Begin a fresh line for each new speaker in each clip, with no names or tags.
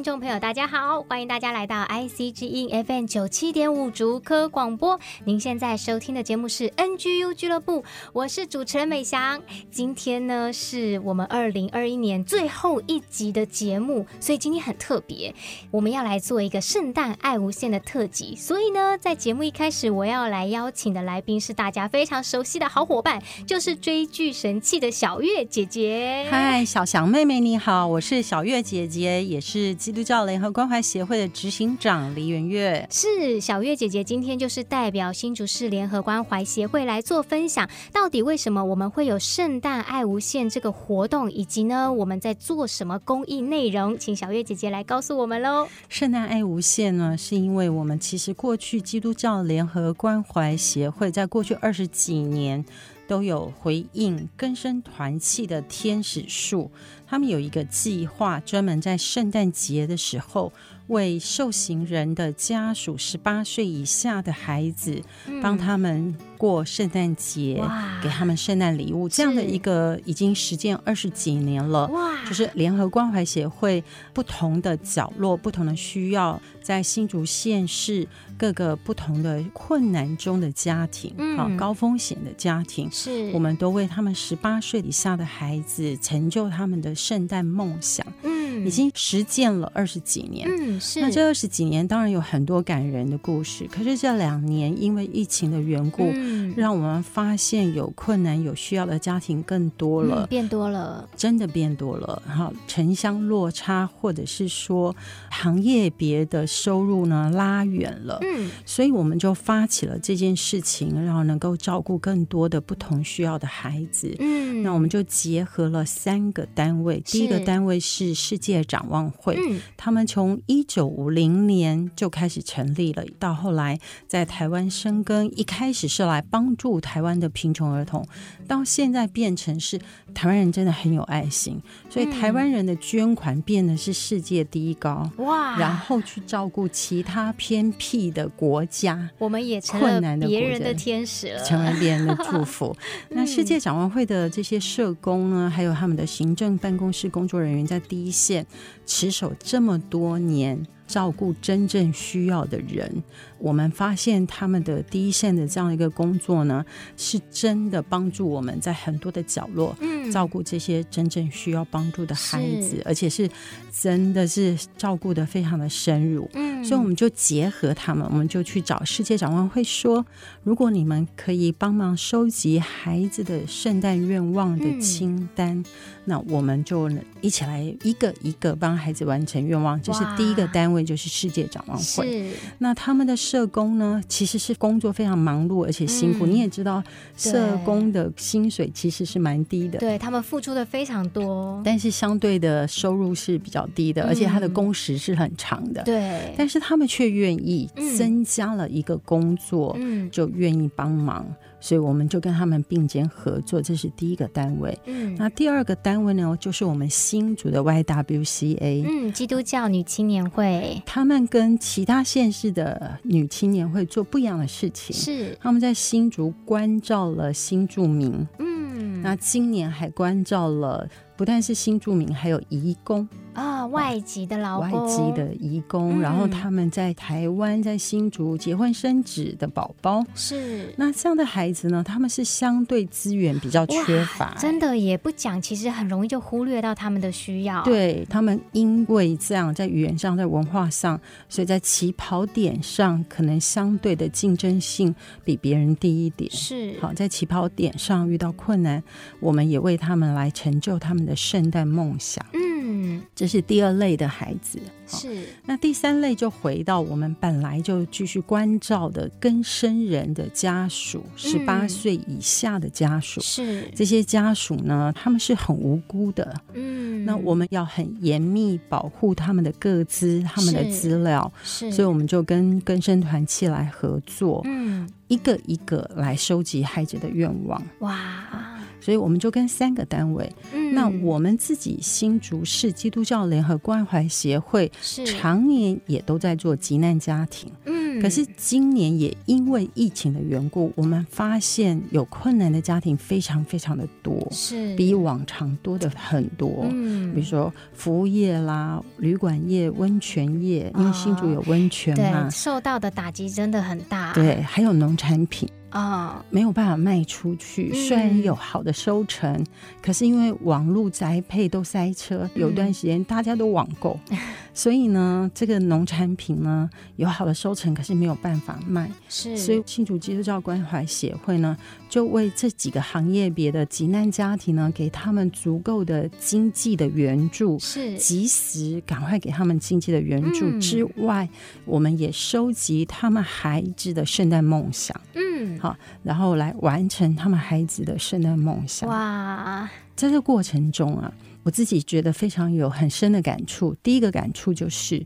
听众朋友，大家好，欢迎大家来到 IC 之音 FM 九七点五竹科广播。您现在收听的节目是 NGU 俱乐部，我是主持人美翔。今天呢，是我们二零二一年最后一集的节目，所以今天很特别，我们要来做一个圣诞爱无限的特辑。所以呢，在节目一开始，我要来邀请的来宾是大家非常熟悉的好伙伴，就是追剧神器的小月姐姐。
嗨，小翔妹妹你好，我是小月姐姐，也是。是基督教联合关怀协会的执行长李元月，
是小月姐姐，今天就是代表新竹市联合关怀协会来做分享。到底为什么我们会有圣诞爱无限这个活动，以及呢我们在做什么公益内容？请小月姐姐来告诉我们喽。
圣诞爱无限呢，是因为我们其实过去基督教联合关怀协会在过去二十几年都有回应更生团契的天使树。他们有一个计划，专门在圣诞节的时候，为受刑人的家属、十八岁以下的孩子，帮他们过圣诞节，给他们圣诞礼物。这样的一个已经实践二十几年了，就是联合关怀协会不同的角落、不同的需要，在新竹县市各个不同的困难中的家庭，好高风险的家庭，是我们都为他们十八岁以下的孩子成就他们的。圣诞梦想，嗯，已经实践了二十几年，嗯，是。那这二十几年当然有很多感人的故事，可是这两年因为疫情的缘故，嗯，让我们发现有困难、有需要的家庭更多了，
嗯，变多了，
真的变多了。哈，城乡落差，或者是说行业别的收入呢拉远了，嗯，所以我们就发起了这件事情，然后能够照顾更多的不同需要的孩子，嗯，那我们就结合了三个单位。第一个单位是世界展望会，嗯、他们从一九五零年就开始成立了，到后来在台湾生根，一开始是来帮助台湾的贫穷儿童，到现在变成是台湾人真的很有爱心，所以台湾人的捐款变得是世界第一高哇！然后去照顾其他偏僻的国家，
我们也成了别人的天使了，
成为别人的祝福。那世界展望会的这些社工呢，还有他们的行政办公。室工作人员在第一线持守这么多年，照顾真正需要的人。我们发现他们的第一线的这样一个工作呢，是真的帮助我们在很多的角落，嗯，照顾这些真正需要帮助的孩子，而且是真的是照顾的非常的深入，嗯，所以我们就结合他们，我们就去找世界展望会说，如果你们可以帮忙收集孩子的圣诞愿望的清单，那我们就一起来一个一个帮孩子完成愿望。这是第一个单位，就是世界展望会。那他们的。社工呢，其实是工作非常忙碌而且辛苦。嗯、你也知道，社工的薪水其实是蛮低的，
对，他们付出的非常多，
但是相对的收入是比较低的，嗯、而且他的工时是很长的。对，但是他们却愿意增加了一个工作，嗯、就愿意帮忙。所以我们就跟他们并肩合作，这是第一个单位。嗯，那第二个单位呢，就是我们新竹的 YWCA，
嗯，基督教女青年会。
他们跟其他县市的女青年会做不一样的事情，是他们在新竹关照了新住民。嗯，那今年还关照了。不但是新住民，还有移工
啊，外籍的劳工，
外籍的移工，嗯、然后他们在台湾、在新竹结婚生子的宝宝，是那这样的孩子呢，他们是相对资源比较缺乏，
真的也不讲，其实很容易就忽略到他们的需要。
对他们，因为这样在语言上、在文化上，所以在起跑点上可能相对的竞争性比别人低一点。是好，在起跑点上遇到困难，我们也为他们来成就他们的。的圣诞梦想，嗯，
嗯，
这是第二类的孩子。
是。
那第三类就回到我们本来就继续关照的更生人的家属，十八岁以下的家属。
是。
这些家属呢，他们是很无辜的。
嗯。
那我们要很严密保护他们的个资、他们的资料。
是。
所以我们就跟更生团契来合作。
嗯。
一个一个来收集孩子的愿望。
哇。
所以我们就跟三个单位，嗯，那我们自己新竹市基督教联合关怀协会是。常年也都在做急难家庭，嗯，可是今年也因为疫情的缘故，我们发现有困难的家庭非常非常的多，
是。
比往常多的很多，嗯，比如说服务业啦、旅馆业、温泉业，因为新竹有温泉嘛，
对，受到的打击真的很大，
对，还有农产品。
啊、哦，
没有办法卖出去。虽然有好的收成，嗯、可是因为网络宅配都塞车，有段时间大家都网购。嗯所以呢，这个农产品呢有好的收成，可是没有办法卖。
是，
所以新竹基督教关怀协会呢，就为这几个行业别的急难家庭呢，给他们足够的经济的援助，
是
及时赶快给他们经济的援助之外，嗯、我们也收集他们孩子的圣诞梦想。
嗯，
好，然后来完成他们孩子的圣诞梦想。
哇，
在这个过程中啊。我自己觉得非常有很深的感触。第一个感触就是，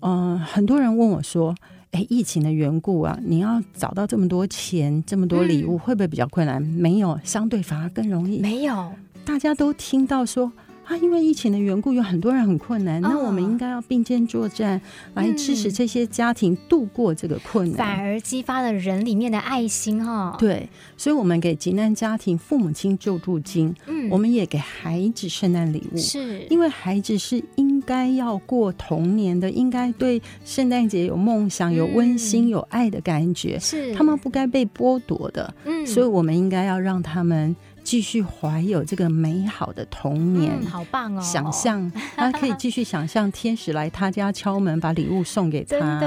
嗯、呃，很多人问我说：“哎，疫情的缘故啊，你要找到这么多钱、这么多礼物，会不会比较困难？”没有，相对反而更容易。
没有，
大家都听到说。啊，因为疫情的缘故，有很多人很困难。那我们应该要并肩作战，哦、来支持这些家庭度过这个困难，
反而激发了人里面的爱心哈、哦。
对，所以我们给急难家庭父母亲救助金，嗯，我们也给孩子圣诞礼物，
是
因为孩子是应该要过童年的，应该对圣诞节有梦想、有温馨、有爱的感觉，
是
他们不该被剥夺的。嗯，所以我们应该要让他们。继续怀有这个美好的童年，
嗯、好棒哦！
想象 他可以继续想象天使来他家敲门，把礼物送给他。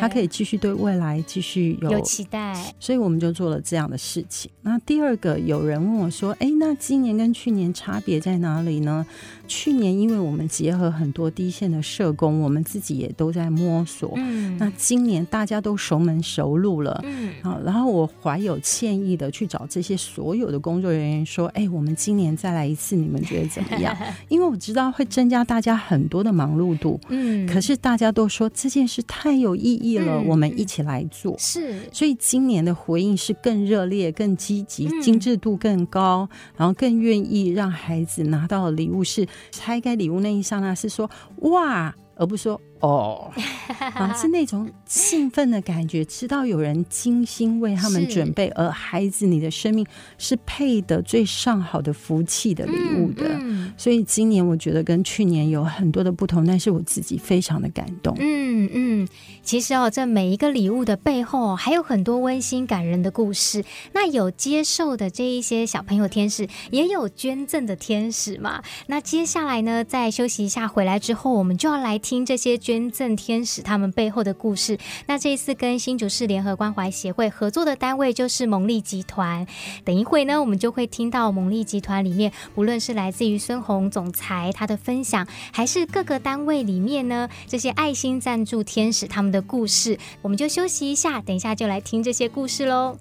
他可以继续对未来继续有，
有期待。
所以我们就做了这样的事情。那第二个，有人问我说：“哎，那今年跟去年差别在哪里呢？”去年因为我们结合很多第一线的社工，我们自己也都在摸索。嗯，那今年大家都熟门熟路了。嗯，好，然后我怀有歉意的去找这些所有的工作人员。说，哎，我们今年再来一次，你们觉得怎么样？因为我知道会增加大家很多的忙碌度，嗯，可是大家都说这件事太有意义了，嗯，我们一起来做。
是，
所以今年的回应是更热烈、更积极、精致度更高，嗯，然后更愿意让孩子拿到的礼物是拆开礼物那一刹那是说哇，而不是说。哦，啊，是那种兴奋的感觉，知道有人精心为他们准备，而孩子，你的生命是配得最上好的福气的礼物的。嗯，所以今年我觉得跟去年有很多的不同，但是我自己非常的感动。
嗯嗯，其实哦，这每一个礼物的背后还有很多温馨感人的故事。那有接受的这一些小朋友天使，也有捐赠的天使嘛？那接下来呢，在休息一下回来之后，我们就要来听这些捐。捐赠天使他们背后的故事。那这一次跟新竹市联合关怀协会合作的单位就是蒙利集团。等一会呢，我们就会听到蒙利集团里面，无论是来自于孙红总裁他的分享，还是各个单位里面呢这些爱心赞助天使他们的故事。我们就休息一下，等一下就来听这些故事喽。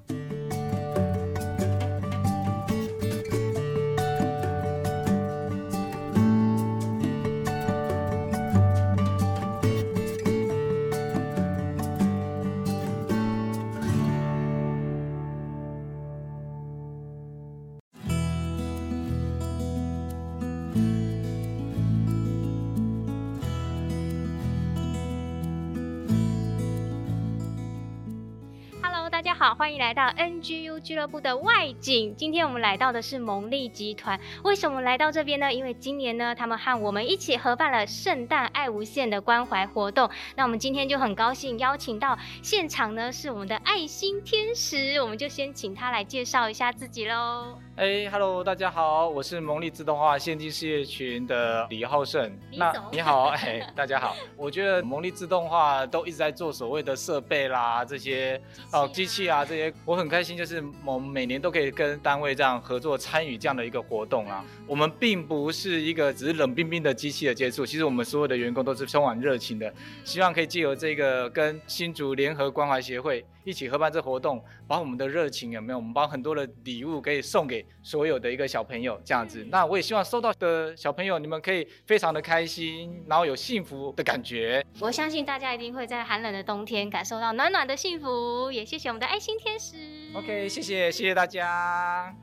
好，欢迎来到 NGU 俱乐部的外景。今天我们来到的是蒙利集团。为什么来到这边呢？因为今年呢，他们和我们一起合办了圣诞爱无限的关怀活动。那我们今天就很高兴邀请到现场呢，是我们的爱心天使。我们就先请他来介绍一下自己喽。
哎哈喽，大家好，我是蒙利自动化现金事业群的李浩胜。那你好，哎，大家好。我觉得蒙利自动化都一直在做所谓的设备啦，这些哦机器啊这些，我很开心，就是我们每年都可以跟单位这样合作参与这样的一个活动啊。我们并不是一个只是冷冰冰的机器的接触，其实我们所有的员工都是充满热情的，希望可以借由这个跟新竹联合关怀协会一起合办这活动，把我们的热情有没有？我们把很多的礼物可以送给。所有的一个小朋友这样子，那我也希望收到的小朋友，你们可以非常的开心，然后有幸福的感觉。
我相信大家一定会在寒冷的冬天感受到暖暖的幸福。也谢谢我们的爱心天使。
OK，谢谢谢谢大家。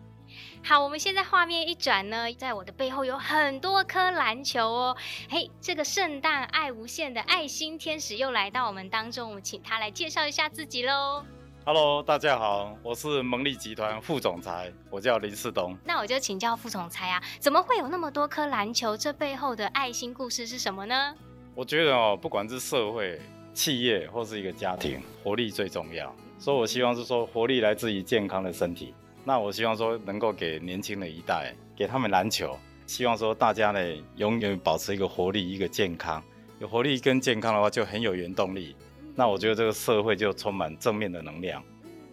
好，我们现在画面一转呢，在我的背后有很多颗篮球哦。嘿，这个圣诞爱无限的爱心天使又来到我们当中，我们请他来介绍一下自己喽。
Hello，大家好，我是蒙利集团副总裁，我叫林世东。
那我就请教副总裁啊，怎么会有那么多颗篮球？这背后的爱心故事是什么呢？
我觉得哦，不管是社会、企业或是一个家庭，活力最重要。所以我希望是说，活力来自于健康的身体。那我希望说，能够给年轻的一代，给他们篮球。希望说，大家呢，永远保持一个活力，一个健康。有活力跟健康的话，就很有原动力。那我觉得这个社会就充满正面的能量，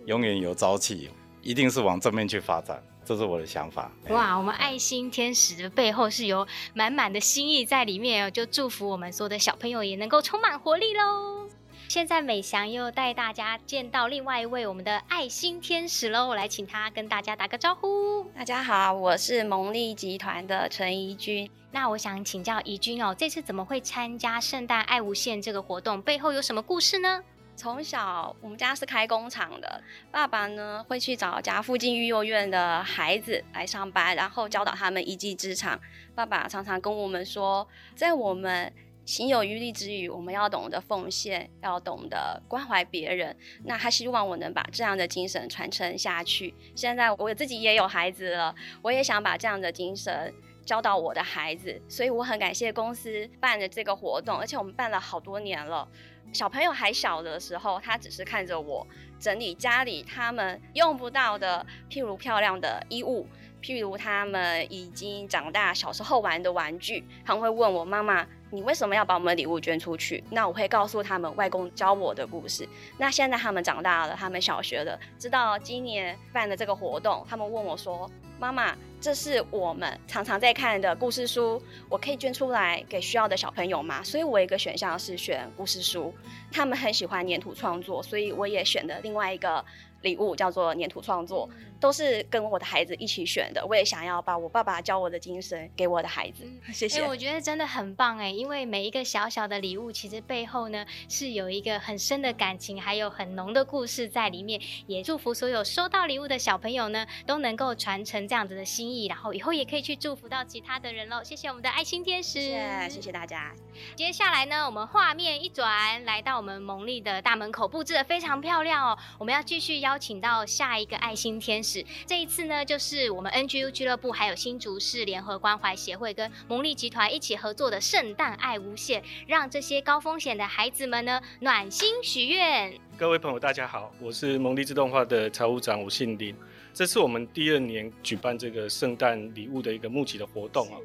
永远有朝气，一定是往正面去发展，这是我的想法。
哇，我们爱心天使的背后是有满满的心意在里面哦，就祝福我们所有的小朋友也能够充满活力喽。现在美翔又带大家见到另外一位我们的爱心天使喽，我来请他跟大家打个招呼。
大家好，我是蒙利集团的陈怡君。
那我想请教怡君哦，这次怎么会参加圣诞爱无限这个活动？背后有什么故事呢？
从小我们家是开工厂的，爸爸呢会去找家附近育幼院的孩子来上班，然后教导他们一技之长。爸爸常常跟我们说，在我们行有余力之余，我们要懂得奉献，要懂得关怀别人。那他希望我能把这样的精神传承下去。现在我自己也有孩子了，我也想把这样的精神教导我的孩子。所以我很感谢公司办的这个活动，而且我们办了好多年了。小朋友还小的时候，他只是看着我整理家里他们用不到的，譬如漂亮的衣物，譬如他们已经长大小时候玩的玩具，他们会问我妈妈。你为什么要把我们的礼物捐出去？那我会告诉他们外公教我的故事。那现在他们长大了，他们小学了，知道今年办的这个活动，他们问我说：“妈妈，这是我们常常在看的故事书，我可以捐出来给需要的小朋友吗？”所以，我一个选项是选故事书。他们很喜欢粘土创作，所以我也选了另外一个。礼物叫做粘土创作，都是跟我的孩子一起选的。我也想要把我爸爸教我的精神给我的孩子。谢谢。
欸，我觉得真的很棒哎，因为每一个小小的礼物，其实背后呢是有一个很深的感情，还有很浓的故事在里面。也祝福所有收到礼物的小朋友呢，都能够传承这样子的心意，然后以后也可以去祝福到其他的人喽。谢谢我们的爱心天使，
谢谢，谢谢大家。
接下来呢，我们画面一转，来到我们蒙利的大门口，布置的非常漂亮哦。我们要继续邀请到下一个爱心天使，这一次呢，就是我们 NGU 俱乐部还有新竹市联合关怀协会跟蒙利集团一起合作的圣诞爱无限，让这些高风险的孩子们呢暖心许愿。
各位朋友，大家好，我是蒙利自动化的财务长，我姓林。这是我们第二年举办这个圣诞礼物的一个募集的活动啊。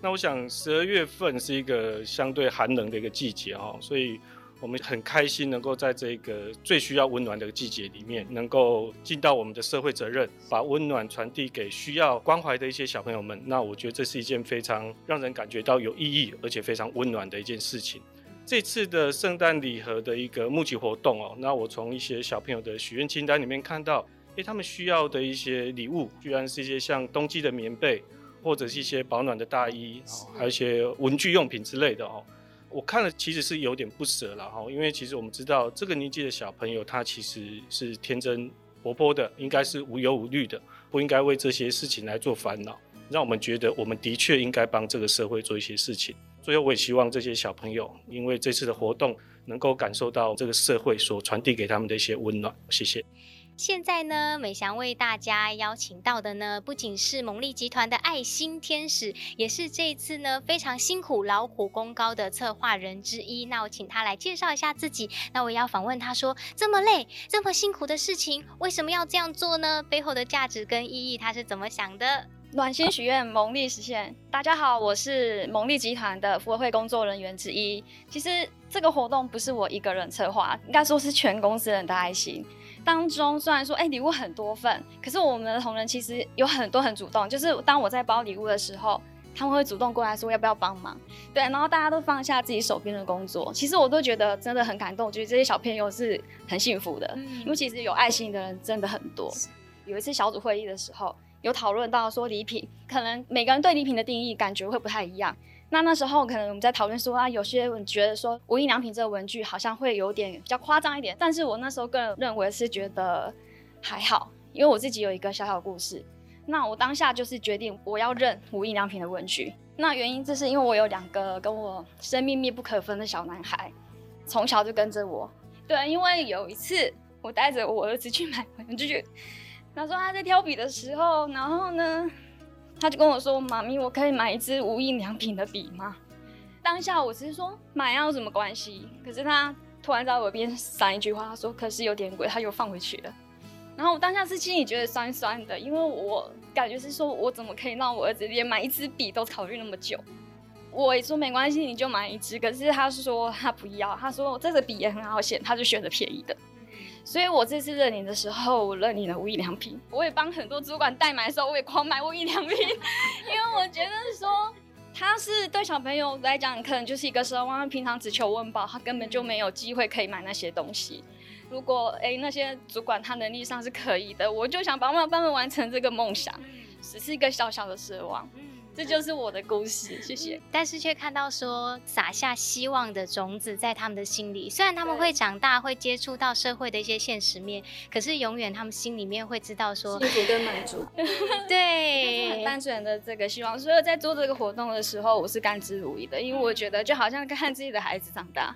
那我想十二月份是一个相对寒冷的一个季节哈，所以。我们很开心能够在这个最需要温暖的季节里面，能够尽到我们的社会责任，把温暖传递给需要关怀的一些小朋友们。那我觉得这是一件非常让人感觉到有意义，而且非常温暖的一件事情。这次的圣诞礼盒的一个募集活动哦，那我从一些小朋友的许愿清单里面看到，诶，他们需要的一些礼物，居然是一些像冬季的棉被，或者是一些保暖的大衣，还有一些文具用品之类的哦。我看了，其实是有点不舍了哈，因为其实我们知道这个年纪的小朋友，他其实是天真活泼的，应该是无忧无虑的，不应该为这些事情来做烦恼，让我们觉得我们的确应该帮这个社会做一些事情。最后，我也希望这些小朋友，因为这次的活动，能够感受到这个社会所传递给他们的一些温暖。谢谢。
现在呢，美翔为大家邀请到的呢，不仅是蒙利集团的爱心天使，也是这一次呢非常辛苦、劳苦功高的策划人之一。那我请他来介绍一下自己。那我也要访问他说，这么累、这么辛苦的事情，为什么要这样做呢？背后的价值跟意义，他是怎么想的？
暖心许愿，蒙利实现。大家好，我是蒙利集团的福委会工作人员之一。其实这个活动不是我一个人策划，应该说是全公司人的爱心。当中虽然说，哎，礼物很多份，可是我们的同仁其实有很多很主动。就是当我在包礼物的时候，他们会主动过来说要不要帮忙。对，然后大家都放下自己手边的工作，其实我都觉得真的很感动，觉得这些小朋友是很幸福的。嗯，因为其实有爱心的人真的很多。有一次小组会议的时候。有讨论到说礼品，可能每个人对礼品的定义感觉会不太一样。那那时候可能我们在讨论说啊，有些人觉得说无印良品这个文具好像会有点比较夸张一点，但是我那时候个人认为是觉得还好，因为我自己有一个小小故事。那我当下就是决定我要认无印良品的文具。那原因就是因为我有两个跟我生命密不可分的小男孩，从小就跟着我。对，因为有一次我带着我儿子去买文具。他说他在挑笔的时候，然后呢，他就跟我说：“妈咪，我可以买一支无印良品的笔吗？”当下我只是说买啊，有什么关系？可是他突然在我耳边闪一句话，他说：“可是有点贵。”他又放回去了。然后我当下是心里觉得酸酸的，因为我感觉是说我怎么可以让我儿子连买一支笔都考虑那么久？我也说没关系，你就买一支。可是他说他不要，他说这个笔也很好选，他就选择便宜的。所以，我这次认领的时候，我认领了无印良品。我也帮很多主管代买的时候，我也狂买无印良品，因为我觉得说，他是对小朋友来讲，可能就是一个奢望，他平常只求温饱，他根本就没有机会可以买那些东西。如果哎、那些主管他能力上是可以的，我就想帮帮他们完成这个梦想，只是一个小小的奢望。这就是我的故事，谢谢。
但是却看到说撒下希望的种子在他们的心里，虽然他们会长大，会接触到社会的一些现实面，可是永远他们心里面会知道说
幸福跟满足。对，很单纯的这个希望。所以在做这个活动的时候，我是甘之如饴的，因为我觉得就好像看自己的孩子长大。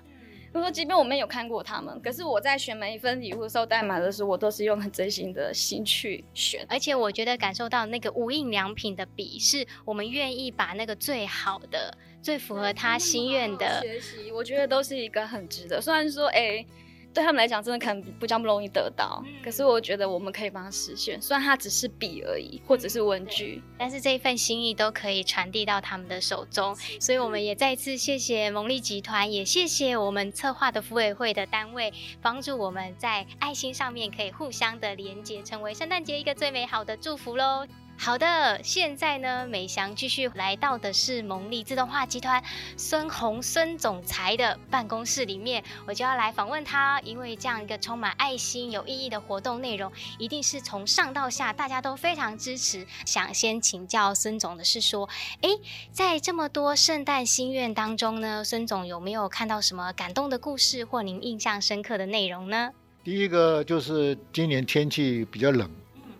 就说，即便我没有看过他们，可是我在选每一份礼物的时候，代码的时候，我都是用很真心的心去选。
而且我觉得感受到那个无印良品的笔，是我们愿意把那个最好的、最符合他心愿的
学习，我觉得都是一个很值得。虽然说，哎、欸。对他们来讲，真的可能不这么容易得到。嗯、可是我觉得我们可以帮他实现，虽然它只是笔而已，或者是文具，
但是这一份心意都可以传递到他们的手中。所以我们也再次谢谢蒙利集团，也谢谢我们策划的福委会的单位，帮助我们在爱心上面可以互相的连接，成为圣诞节一个最美好的祝福喽。好的，现在呢，美翔继续来到的是蒙利自动化集团孙鸿孙总裁的办公室里面，我就要来访问他，因为这样一个充满爱心、有意义的活动内容，一定是从上到下大家都非常支持。想先请教孙总的是说，哎，在这么多圣诞心愿当中呢，孙总有没有看到什么感动的故事或您印象深刻的内容呢？
第一个就是今年天气比较冷。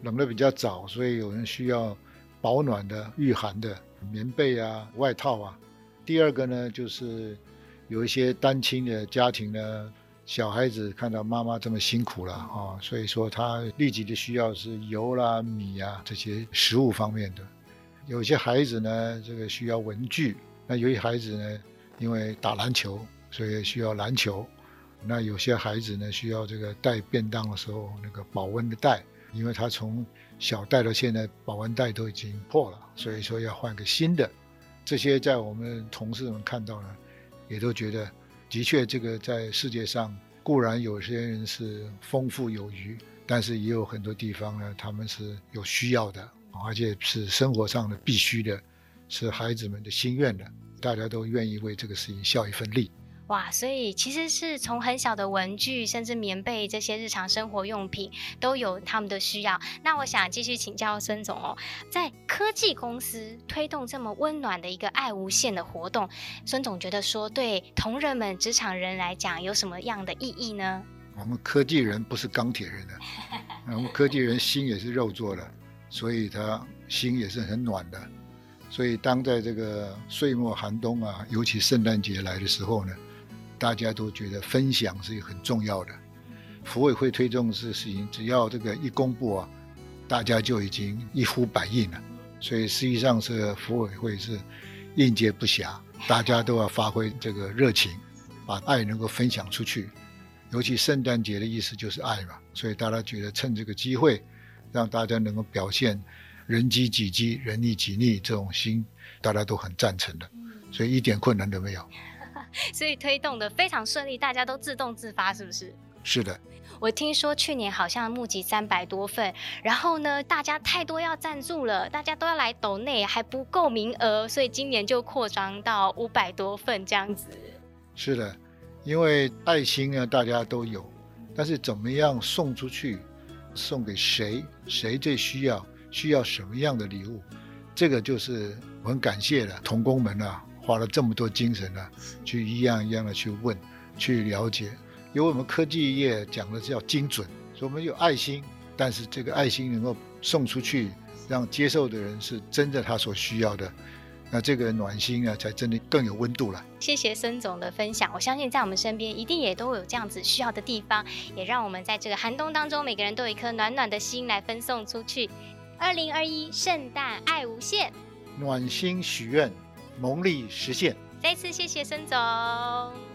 冷的比较早，所以有人需要保暖的、御寒的棉被啊、外套啊。第二个呢，就是有一些单亲的家庭呢，小孩子看到妈妈这么辛苦了啊，所以说他立即的需要是油啦、米啊这些食物方面的。有些孩子呢，这个需要文具；那有些孩子呢，因为打篮球，所以需要篮球。那有些孩子呢，需要这个带便当的时候那个保温的袋。因为他从小带到现在，保温袋都已经破了，所以说要换个新的。这些在我们同事们看到呢，也都觉得，的确这个在世界上固然有些人是丰富有余，但是也有很多地方呢，他们是有需要的，而且是生活上的必须的，是孩子们的心愿的，大家都愿意为这个事情效一份力。
哇，所以其实是从很小的文具，甚至棉被这些日常生活用品都有他们的需要。那我想继续请教孙总哦，在科技公司推动这么温暖的一个爱无限的活动，孙总觉得说对同仁们、职场人来讲有什么样的意义呢？
我们科技人不是钢铁人的，我们科技人心也是肉做的，所以他心也是很暖的。所以当在这个岁末寒冬啊，尤其圣诞节来的时候呢。大家都觉得分享是很重要的，福委会推动这事情，只要这个一公布啊，大家就已经一呼百应了。所以实际上是福委会是应接不暇，大家都要发挥这个热情，把爱能够分享出去。尤其圣诞节的意思就是爱嘛，所以大家觉得趁这个机会，让大家能够表现人机己机、人溺己逆这种心，大家都很赞成的，所以一点困难都没有。
所以推动的非常顺利，大家都自动自发，是不是？
是的。
我听说去年好像募集三百多份，然后呢，大家太多要赞助了，大家都要来抖内，还不够名额，所以今年就扩张到五百多份这样子。
是的，因为爱心呢，大家都有，但是怎么样送出去，送给谁，谁最需要，需要什么样的礼物，这个就是我很感谢的童工们啊。花了这么多精神呢、啊，去一样一样的去问，去了解。因为我们科技业讲的是要精准，所以我们有爱心，但是这个爱心能够送出去，让接受的人是真的他所需要的，那这个暖心啊，才真的更有温度了。
谢谢孙总的分享，我相信在我们身边一定也都有这样子需要的地方，也让我们在这个寒冬当中，每个人都有一颗暖暖的心来分送出去。二零二一圣诞爱无限，
暖心许愿。蒙利实现。
再次谢谢孙总。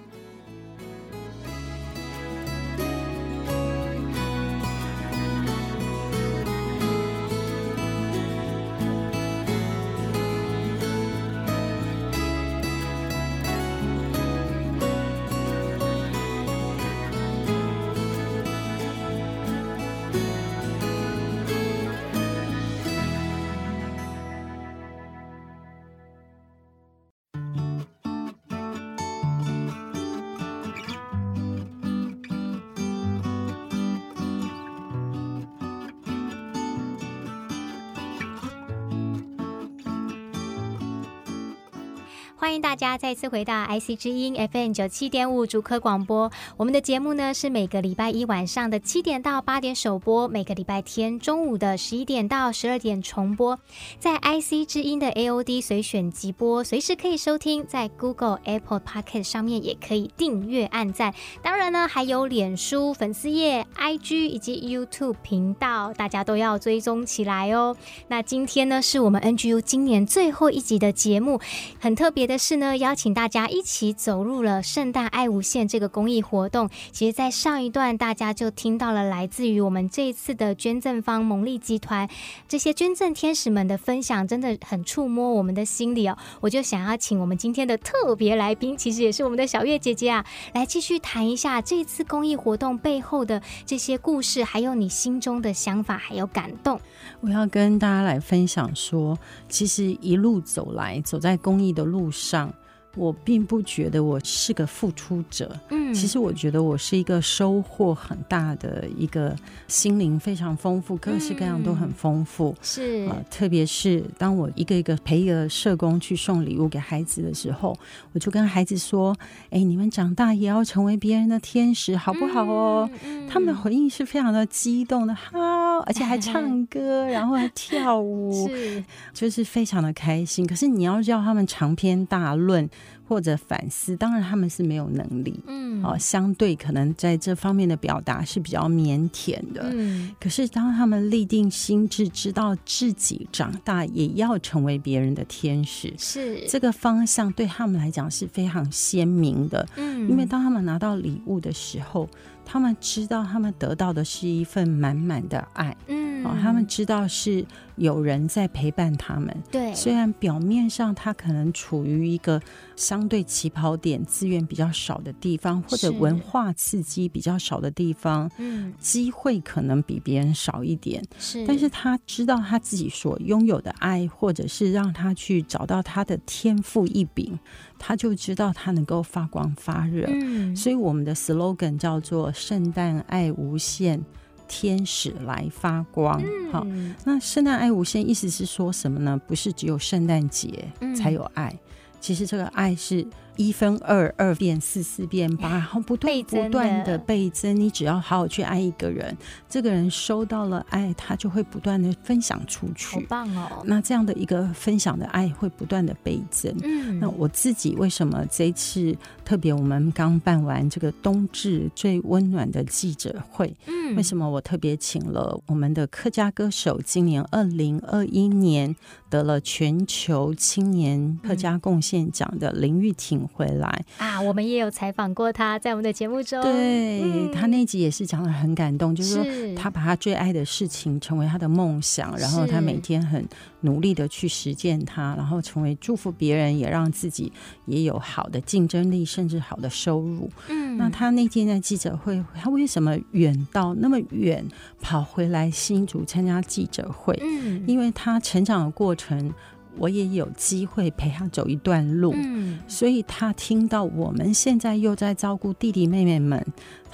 迎大家再次回到 IC 之音 FM 九七点五竹科广播。我们的节目呢是每个礼拜一晚上的七点到八点首播，每个礼拜天中午的十一点到十二点重播。在 IC 之音的 AOD 随选即播，随时可以收听。在 Google、Apple Pocket 上面也可以订阅、按赞。当然呢，还有脸书粉丝页、IG 以及 YouTube 频道，大家都要追踪起来哦。那今天呢，是我们 NGU 今年最后一集的节目，很特别的。是呢，邀请大家一起走入了圣诞爱无限这个公益活动。其实，在上一段大家就听到了来自于我们这一次的捐赠方蒙利集团这些捐赠天使们的分享，真的很触摸我们的心里哦。我就想要请我们今天的特别来宾，其实也是我们的小月姐姐啊，来继续谈一下这次公益活动背后的这些故事，还有你心中的想法，还有感动。
我要跟大家来分享说，其实一路走来，走在公益的路上。我并不觉得我是个付出者，嗯，其实我觉得我是一个收获很大的一个心灵非常丰富，各式各样都很丰富，
嗯、是
啊、呃，特别是当我一个一个陪一个社工去送礼物给孩子的时候，我就跟孩子说：“哎，你们长大也要成为别人的天使，好不好哦？”嗯嗯、他们的回应是非常的激动的，好，而且还唱歌，然后还跳舞，是，就是非常的开心。可是你要叫他们长篇大论。或者反思，当然他们是没有能力，嗯，哦，相对可能在这方面的表达是比较腼腆的，嗯。可是当他们立定心智，知道自己长大也要成为别人的天使，是这个方向对他们来讲是非常鲜明的，嗯。因为当他们拿到礼物的时候，他们知道他们得到的是一份满满的爱，嗯，哦，他们知道是有人在陪伴他们，对。虽然表面上他可能处于一个相对起跑点资源比较少的地方，或者文化刺激比较少的地方，嗯，机会可能比别人少一点，是。但是他知道他自己所拥有的爱，或者是让他去找到他的天赋异禀，他就知道他能够发光发热。嗯，所以我们的 slogan 叫做“圣诞爱无限，天使来发光”。好，那“圣诞爱无限”意思是说什么呢？不是只有圣诞节才有爱。其实这个爱是一分二，二变四，四变八，然后不断不断的倍增。你只要好好去爱一个人，这个人收到了爱，他就会不断的分享出去。
好棒哦！
那这样的一个分享的爱会不断的倍增。嗯，那我自己为什么这一次特别？我们刚办完这个冬至最温暖的记者会，嗯，为什么我特别请了我们的客家歌手，今年二零二一年得了全球青年客家贡献奖的林玉婷回来
啊？我们也有采访过他，在我们的节目中，
对、嗯、他那集也是讲的很感动，就是说他把他最爱的事情成为他的梦想，然后他每天很努力的去实践它，然后成为祝福别人，也让自己也有好的竞争力，甚至好的收入。嗯，那他那天在记者会，他为什么远到那么远跑回来新竹参加记者会？嗯，因为他成长的过程。我也有机会陪他走一段路，嗯，所以他听到我们现在又在照顾弟弟妹妹们。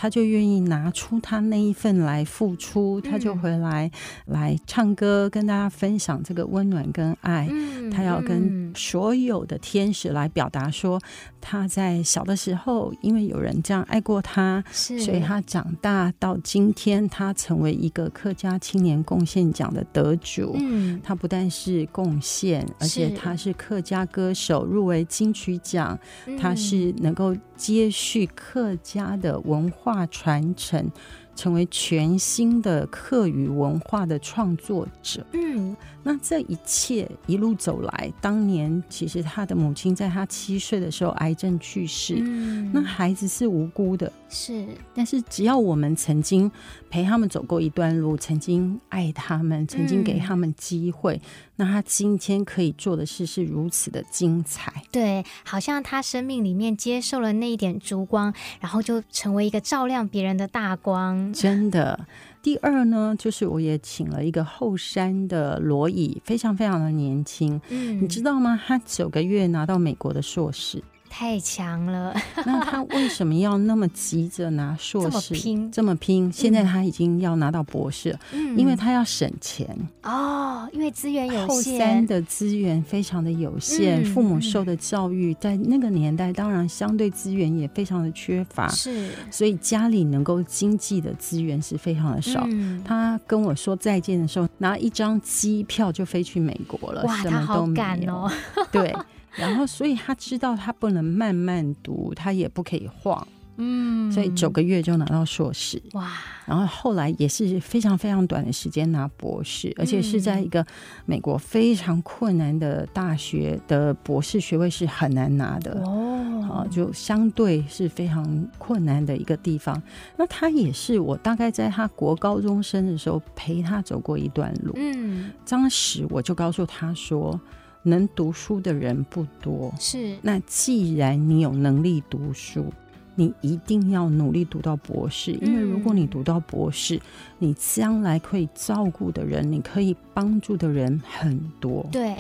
他就愿意拿出他那一份来付出，他就回来来唱歌，跟大家分享这个温暖跟爱。他要跟所有的天使来表达说，他在小的时候，因为有人这样爱过他，所以他长大到今天，他成为一个客家青年贡献奖的得主。他不但是贡献，而且他是客家歌手，入围金曲奖。他是能够接续客家的文化化传承。成为全新的客语文化的创作者。嗯，那这一切一路走来，当年其实他的母亲在他七岁的时候癌症去世。嗯，那孩子是无辜的，
是。
但是只要我们曾经陪他们走过一段路，曾经爱他们，曾经给他们机会，嗯，那他今天可以做的事是如此的精彩。
对，好像他生命里面接受了那一点烛光，然后就成为一个照亮别人的大光。
真的，第二呢，就是我也请了一个后山的罗椅，非常非常的年轻，嗯，你知道吗？他九个月拿到美国的硕士。
太强了！
那他为什么要那么急着拿 硕士？
这么拼，
这么拼！现在他已经要拿到博士，嗯，因为他要省钱
哦，因为资源有限，
后三的资源非常的有限，嗯，父母受的教育在那个年代当然相对资源也非常的缺乏，是，所以家里能够经济的资源是非常的少。嗯，他跟我说再见的时候，拿一张机票就飞去美国了，
哇，
什么都没有，
他好赶哦，
对。然后，所以他知道他不能慢慢读，他也不可以晃，嗯，所以九个月就拿到硕士，哇！然后后来也是非常非常短的时间拿博士，而且是在一个美国非常困难的大学的博士学位是很难拿的哦，啊，就相对是非常困难的一个地方。那他也是我大概在他国高中生的时候陪他走过一段路，嗯，当时我就告诉他说。能读书的人不多，是。那既然你有能力读书，你一定要努力读到博士，因为如果你读到博士，嗯、你将来可以照顾的人，你可以帮助的人很多。
对。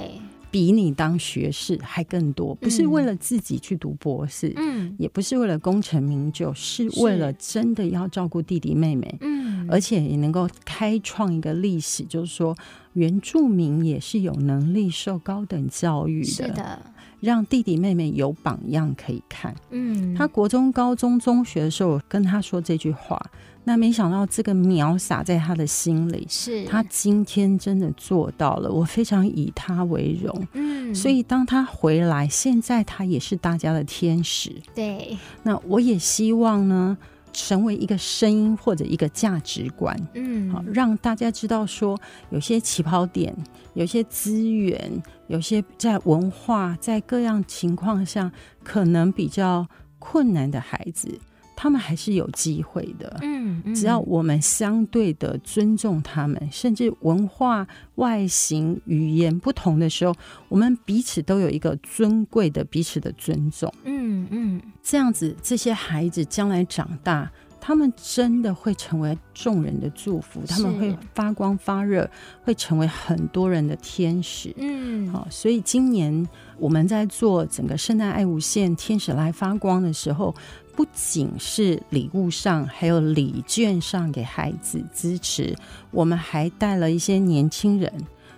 比你当学士还更多，不是为了自己去读博士，嗯，也不是为了功成名就，是。为了真的要照顾弟弟妹妹，嗯，而且也能够开创一个历史，就是说原住民也是有能力受高等教育的，是的，让弟弟妹妹有榜样可以看，嗯，他国中、高中、中学的时候跟他说这句话。那没想到这个苗撒在他的心里，是他今天真的做到了，我非常以他为荣。嗯，所以当他回来，现在他也是大家的天使。
对，
那我也希望呢，成为一个声音或者一个价值观，嗯，好，让大家知道说，有些起跑点，有些资源，有些在文化，在各样情况下可能比较困难的孩子。他们还是有机会的，嗯，嗯，只要我们相对的尊重他们，甚至文化、外形、语言不同的时候，我们彼此都有一个尊贵的彼此的尊重，嗯嗯，这样子，这些孩子将来长大，他们真的会成为众人的祝福，他们会发光发热，会成为很多人的天使，嗯，好，所以今年我们在做整个圣诞爱无限天使来发光的时候。不仅是礼物上，还有礼券上给孩子支持，我们还带了一些年轻人，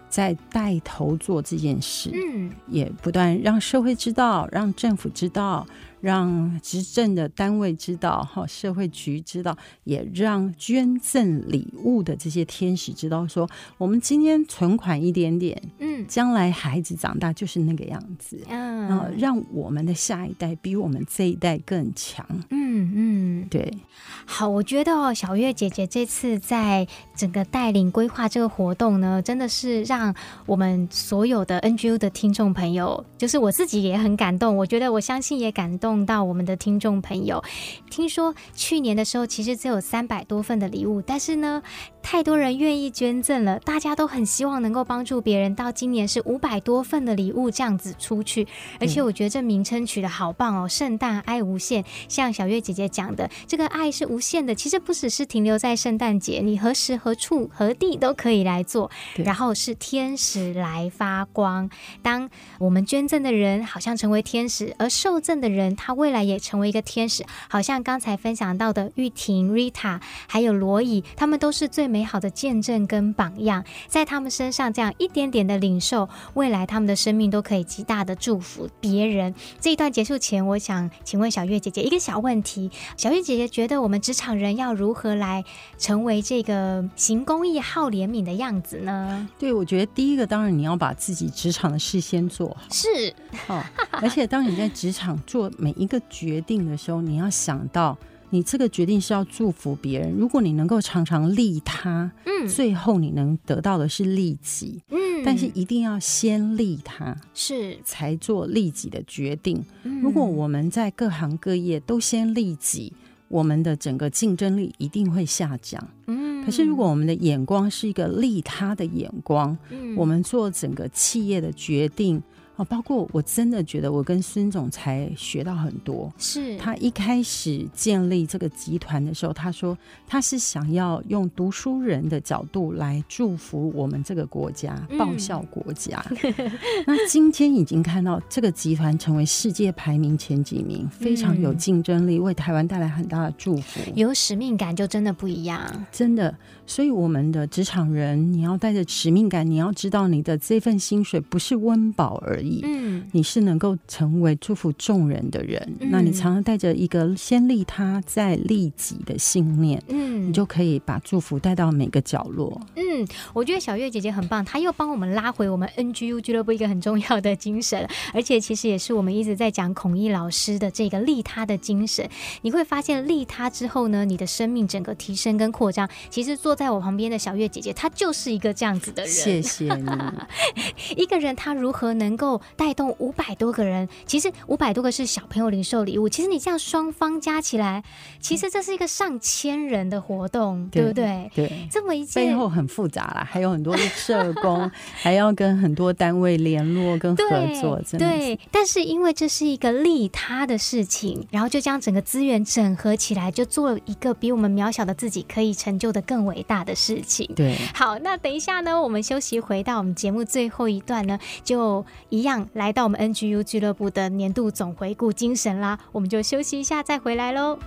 在带头做这件事，
嗯，
也不断让社会知道，让政府知道。让执政的单位知道，哈，社会局知道，也让捐赠礼物的这些天使知道，说我们今天存款一点点，
嗯，
将来孩子长大就是那个样子，
嗯，
然后让我们的下一代比我们这一代更强，
嗯嗯，
对，
好，我觉得哦，小月姐姐这次在整个带领规划这个活动呢，真的是让我们所有的 NGO 的听众朋友，就是我自己也很感动，我觉得我相信也感动。送到我们的听众朋友，听说去年的时候其实只有三百多份的礼物，但是呢，太多人愿意捐赠了，大家都很希望能够帮助别人。到今年是五百多份的礼物这样子出去，而且我觉得这名称取得好棒哦，“圣诞爱无限”。像小月姐姐讲的，这个爱是无限的，其实不只是停留在圣诞节，你何时何处何地都可以来做。然后是天使来发光，当我们捐赠的人好像成为天使，而受赠的人。他未来也成为一个天使，好像刚才分享到的玉婷、Rita，还有罗伊，他们都是最美好的见证跟榜样。在他们身上这样一点点的领受，未来他们的生命都可以极大的祝福别人。这一段结束前，我想请问小月姐姐一个小问题：小月姐姐觉得我们职场人要如何来成为这个行公益、好怜悯的样子呢？
对，我觉得第一个当然你要把自己职场的事先做好，
是
哦，而且当你在职场做每一个决定的时候，你要想到，你这个决定是要祝福别人。如果你能够常常利他，
嗯，
最后你能得到的是利己，
嗯，
但是一定要先利他，
是
才做利己的决定。
嗯，
如果我们在各行各业都先利己，我们的整个竞争力一定会下降。
嗯，
可是如果我们的眼光是一个利他的眼光，
嗯，
我们做整个企业的决定。哦，包括我真的觉得我跟孙总裁学到很多。
是
他一开始建立这个集团的时候，他说他是想要用读书人的角度来祝福我们这个国家，嗯、报效国家。那今天已经看到这个集团成为世界排名前几名，非常有竞争力，为台湾带来很大的祝福。
有使命感就真的不一样，
真的。所以我们的职场人，你要带着使命感，你要知道你的这份薪水不是温饱而已。
嗯，
你是能够成为祝福众人的人，嗯、那你常常带着一个先利他再利己的信念，
嗯，
你就可以把祝福带到每个角落。
嗯，我觉得小月姐姐很棒，她又帮我们拉回我们 NGU 俱乐部一个很重要的精神，而且其实也是我们一直在讲孔毅老师的这个利他的精神。你会发现利他之后呢，你的生命整个提升跟扩张。其实坐在我旁边的小月姐姐，她就是一个这样子的人。
谢谢你。
一个人他如何能够带动五百多个人？其实五百多个是小朋友零售礼物，其实你这样双方加起来，其实这是一个上千人的活动，对，对不对？
对，
这么一件
背后很复杂啦，还有很多的社工，还要跟很多单位联络跟合作，
对，对。但是因为这是一个利他的事情，然后就将整个资源整合起来，就做了一个比我们渺小的自己可以成就的更伟大的事情。
对，
好，那等一下呢，我们休息，回到我们节目最后一段呢，就一样来到我们 NGU 俱乐部的年度总回顾精神啦，我们就休息一下再回来喽。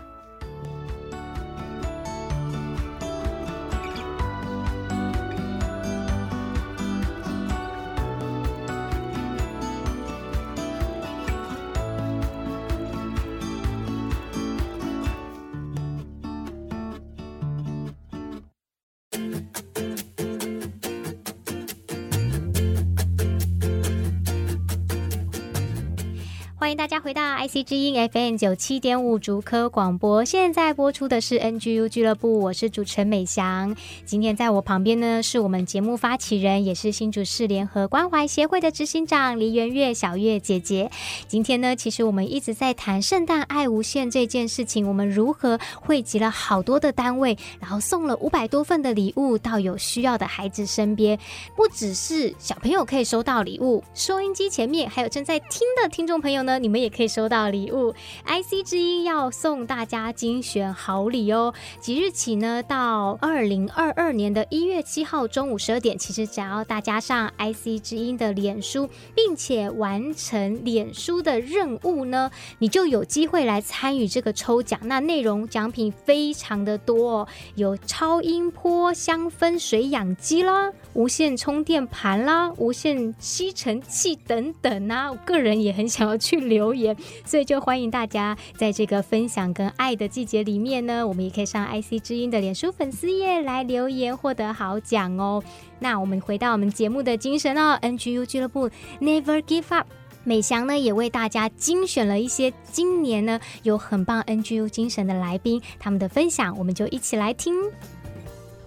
欢迎大家回到 IC 之音 FM 九七点五竹科广播，现在播出的是 NGU 俱乐部，我是主持人美翔。今天在我旁边呢，是我们节目发起人，也是新竹市联合关怀协会的执行长黎元月小月姐姐。今天呢，其实我们一直在谈圣诞爱无限这件事情，我们如何汇集了好多的单位，然后送了五百多份的礼物到有需要的孩子身边。不只是小朋友可以收到礼物，收音机前面还有正在听的听众朋友呢。你们也可以收到礼物。IC 之音要送大家精选好礼哦！即日起呢，到二零二二年的一月七号中午十二点，其实只要大家上 IC 之音的脸书，并且完成脸书的任务呢，你就有机会来参与这个抽奖。那内容奖品非常的多哦，有超音波香氛水养机啦，无线充电盘啦，无线吸尘器等等啊。我个人也很想要去留言，所以就欢迎大家在这个分享跟爱的季节里面呢，我们也可以上 IC 之音的脸书粉丝页来留言，获得好奖哦。那我们回到我们节目的精神哦，NGU 俱乐部 Never Give Up。美翔呢也为大家精选了一些今年呢有很棒 NGU 精神的来宾，他们的分享，我们就一起来听。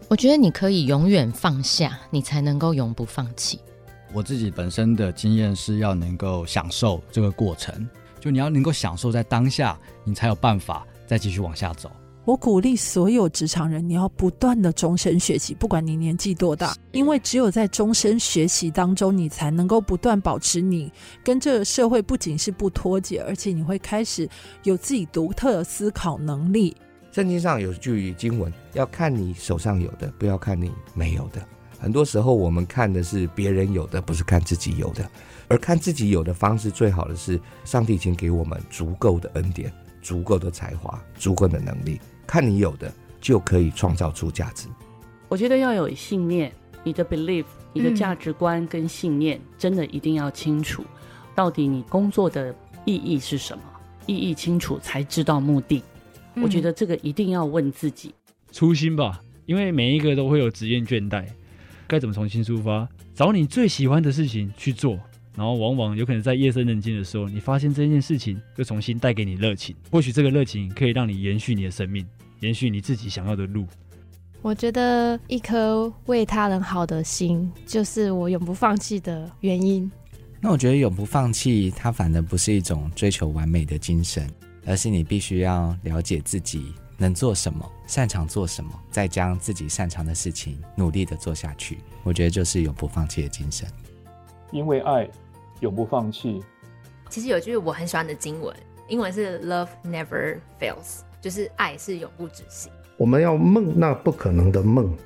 我觉得你可以永远放下，你才能够永不放弃。
我自己本身的经验是要能够享受这个过程，就你要能够享受在当下，你才有办法再继续往下走。
我鼓励所有职场人，你要不断的终身学习，不管你年纪多大，因为只有在终身学习当中，你才能够不断保持你跟这个社会不仅是不脱节，而且你会开始有自己独特的思考能力。
圣经上有句经文，要看你手上有的，不要看你没有的。很多时候我们看的是别人有的，不是看自己有的。而看自己有的方式，最好的是上帝已经给我们足够的恩典。足够的才华，足够的能力，看你有的就可以创造出价值。
我觉得要有信念，你的 belief，你的价值观跟信念，嗯、真的一定要清楚。到底你工作的意义是什么？意义清楚才知道目的。嗯、我觉得这个一定要问自己。
初心吧，因为每一个都会有职业倦怠，该怎么重新出发？找你最喜欢的事情去做。然后往往有可能在夜深人静的时候，你发现这件事情又重新带给你热情。或许这个热情可以让你延续你的生命，延续你自己想要的路。
我觉得一颗为他人好的心，就是我永不放弃的原因。
那我觉得永不放弃，它反而不是一种追求完美的精神，而是你必须要了解自己能做什么，擅长做什么，再将自己擅长的事情努力的做下去。我觉得就是永不放弃的精神。
因为爱，永不放弃。
其实有句我很喜欢的经文，英文是 “Love never fails”，就是爱是永不止息。
我们要梦那不可能的梦。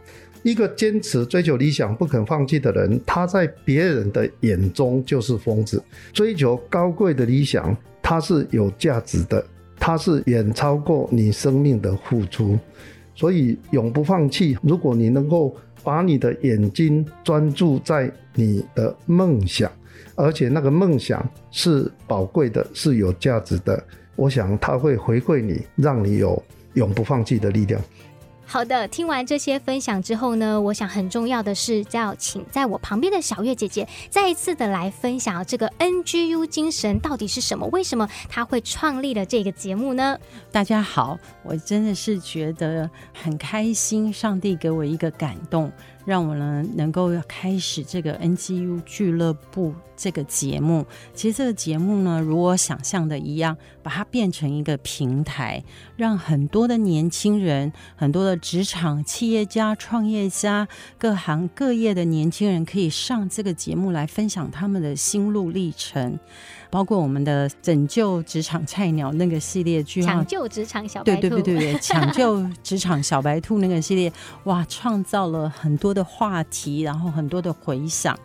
一个坚持追求理想、不肯放弃的人，他在别人的眼中就是疯子。追求高贵的理想，他是有价值的，它是远超过你生命的付出。所以永不放弃。如果你能够把你的眼睛专注在你的梦想，而且那个梦想是宝贵的，是有价值的，我想它会回馈你，让你有永不放弃的力量。
好的，听完这些分享之后呢，我想很重要的是，要请在我旁边的小月姐姐再一次的来分享这个 NGU 精神到底是什么？为什么她会创立了这个节目呢？
大家好，我真的是觉得很开心，上帝给我一个感动。让我呢能够开始这个 NGU 俱乐部这个节目。其实这个节目呢，如我想象的一样，把它变成一个平台，让很多的年轻人、很多的职场企业家、创业家、各行各业的年轻人，可以上这个节目来分享他们的心路历程。包括我们的拯救职场菜鸟那个系列剧，
抢救职场小白兔，
对对对对对，抢救职场小白兔那个系列，哇，创造了很多的话题，然后很多的回想。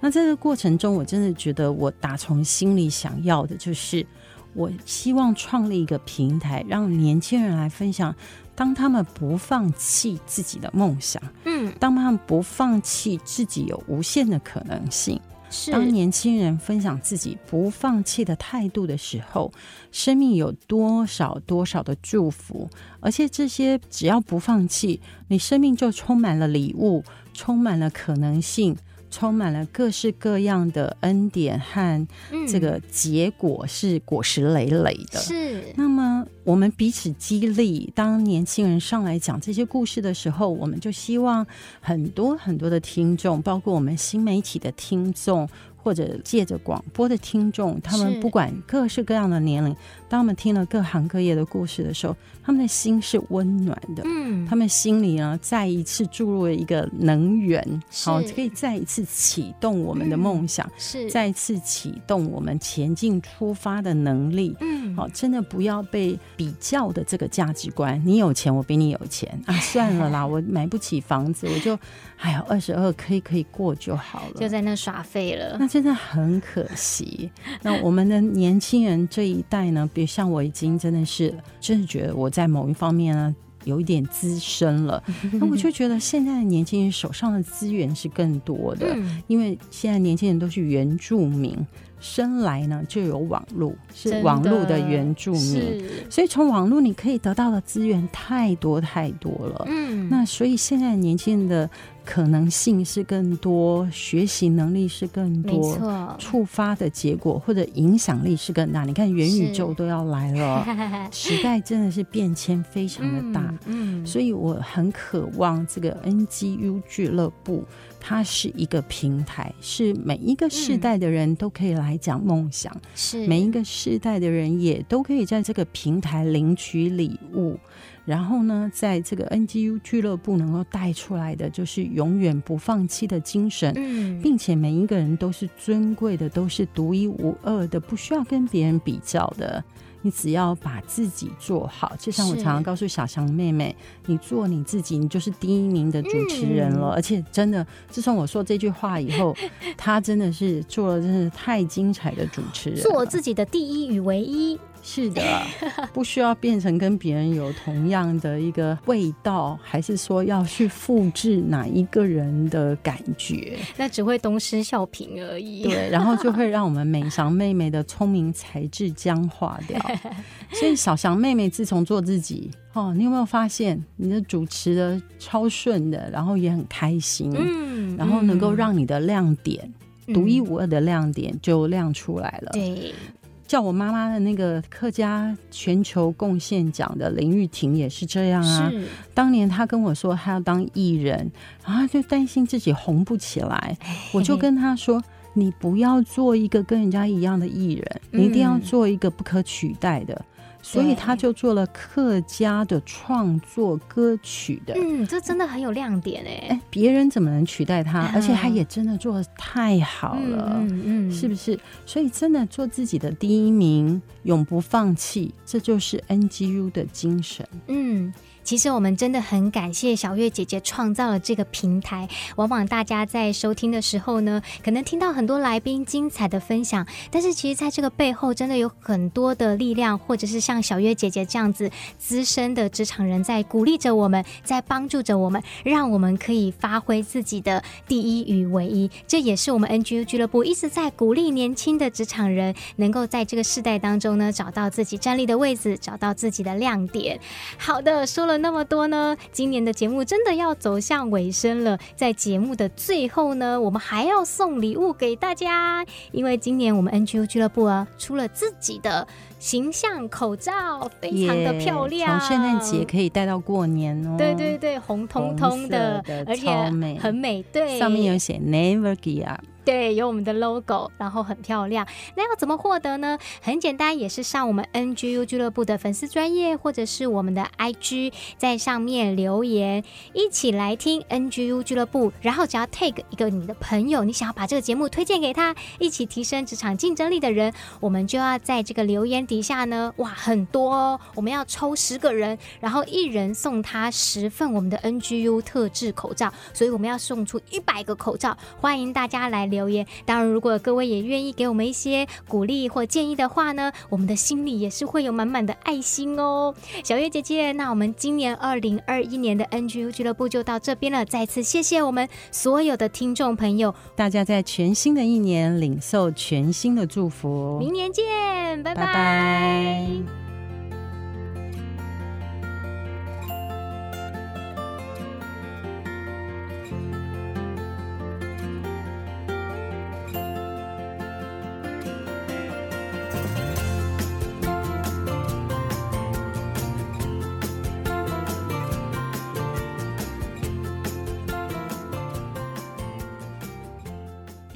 那在这个过程中，我真的觉得我打从心里想要的就是，我希望创立一个平台，让年轻人来分享，当他们不放弃自己的梦想，嗯，当他们不放弃自己有无限的可能性。当年轻人分享自己不放弃的态度的时候，生命有多少多少的祝福，而且这些只要不放弃，你生命就充满了礼物，充满了可能性，充满了各式各样的恩典和这个结果是果实累累的。是，那么我们彼此激励。当年轻人上来讲这些故事的时候，我们就希望很多很多的听众，包括我们新媒体的听众。或者借着广播的听众，他们不管各式各样的年龄，当他们听了各行各业的故事的时候，他们的心是温暖的。嗯，他们心里呢，再一次注入了一个能源，好，可以再一次启动我们的梦想，是再一次启动我们前进出发的能力。嗯，好，真的不要被比较的这个价值观，你有钱，我比你有钱啊，算了啦，我买不起房子，我就还有二十二可以可以过就好了，
就在那耍废了。
那真的很可惜。那我们的年轻人这一代呢，比如像我已经真的是，真的觉得我在某一方面呢有一点资深了。那我就觉得现在的年轻人手上的资源是更多的，因为现在年轻人都是原住民。生来呢就有网络，是网络的原住民，所以从网络你可以得到的资源太多太多了。嗯，那所以现在年轻人的可能性是更多，学习能力是更多，没错，触发的结果或者影响力是更大。你看元宇宙都要来了，时代真的是变迁非常的大。嗯，嗯，所以我很渴望这个 NGU 俱乐部。它是一个平台，是每一个世代的人都可以来讲梦想，是每一个世代的人也都可以在这个平台领取礼物。然后呢，在这个 NGU 俱乐部能够带出来的，就是永远不放弃的精神，嗯，并且每一个人都是尊贵的，都是独一无二的，不需要跟别人比较的。你只要把自己做好，就像我常常告诉小翔妹妹，你做你自己，你就是第一名的主持人了。嗯、而且真的，自从我说这句话以后，她真的是做了，真是太精彩的主持人，
做自己的第一与唯一。
是的，不需要变成跟别人有同样的一个味道，还是说要去复制哪一个人的感觉？
那只会东施效颦而已。
对，然后就会让我们美翔妹妹的聪明才智僵化掉。所以小翔妹妹自从做自己哦，你有没有发现你的主持的超顺的，然后也很开心，嗯，然后能够让你的亮点，嗯，独一无二的亮点就亮出来了。对。叫我妈妈的那个客家全球贡献奖的林玉婷也是这样啊。当年她跟我说她要当艺人，然后就担心自己红不起来，我就跟她说：“你不要做一个跟人家一样的艺人，你一定要做一个不可取代的。”所以他就做了客家的创作歌曲的，
嗯，这真的很有亮点哎，哎，
别人怎么能取代他？而且他也真的做的太好了，嗯嗯，是不是？所以真的做自己的第一名，永不放弃，这就是 NGU 的精神，嗯。
其实我们真的很感谢小月姐姐创造了这个平台。往往大家在收听的时候呢，可能听到很多来宾精彩的分享，但是其实在这个背后，真的有很多的力量，或者是像小月姐姐这样子资深的职场人在鼓励着我们，在帮助着我们，让我们可以发挥自己的第一与唯一。这也是我们 NGU 俱乐部一直在鼓励年轻的职场人，能够在这个世代当中呢，找到自己站立的位置，找到自己的亮点。好的，说了。那么多呢？今年的节目真的要走向尾声了。在节目的最后呢，我们还要送礼物给大家，因为今年我们 NGO 俱乐部啊出了自己的形象口罩，非常的漂亮，
从圣诞节可以戴到过年哦。
对对对，红彤彤的，的而且很美。对，
上面有写 Never Give Up。
对，有我们的 logo，然后很漂亮。那要怎么获得呢？很简单，也是上我们 NGU 俱乐部的粉丝专业，或者是我们的 IG，在上面留言，一起来听 NGU 俱乐部。然后只要 tag 一个你的朋友，你想要把这个节目推荐给他，一起提升职场竞争力的人，我们就要在这个留言底下呢，哇，很多哦，我们要抽十个人，然后一人送他十份我们的 NGU 特制口罩，所以我们要送出一百个口罩，欢迎大家来。留言，当然，如果各位也愿意给我们一些鼓励或建议的话呢，我们的心里也是会有满满的爱心哦。小月姐姐，那我们今年二零二一年的 NGU 俱乐部就到这边了，再次谢谢我们所有的听众朋友，
大家在全新的一年领受全新的祝福，
明年见，拜拜。拜拜。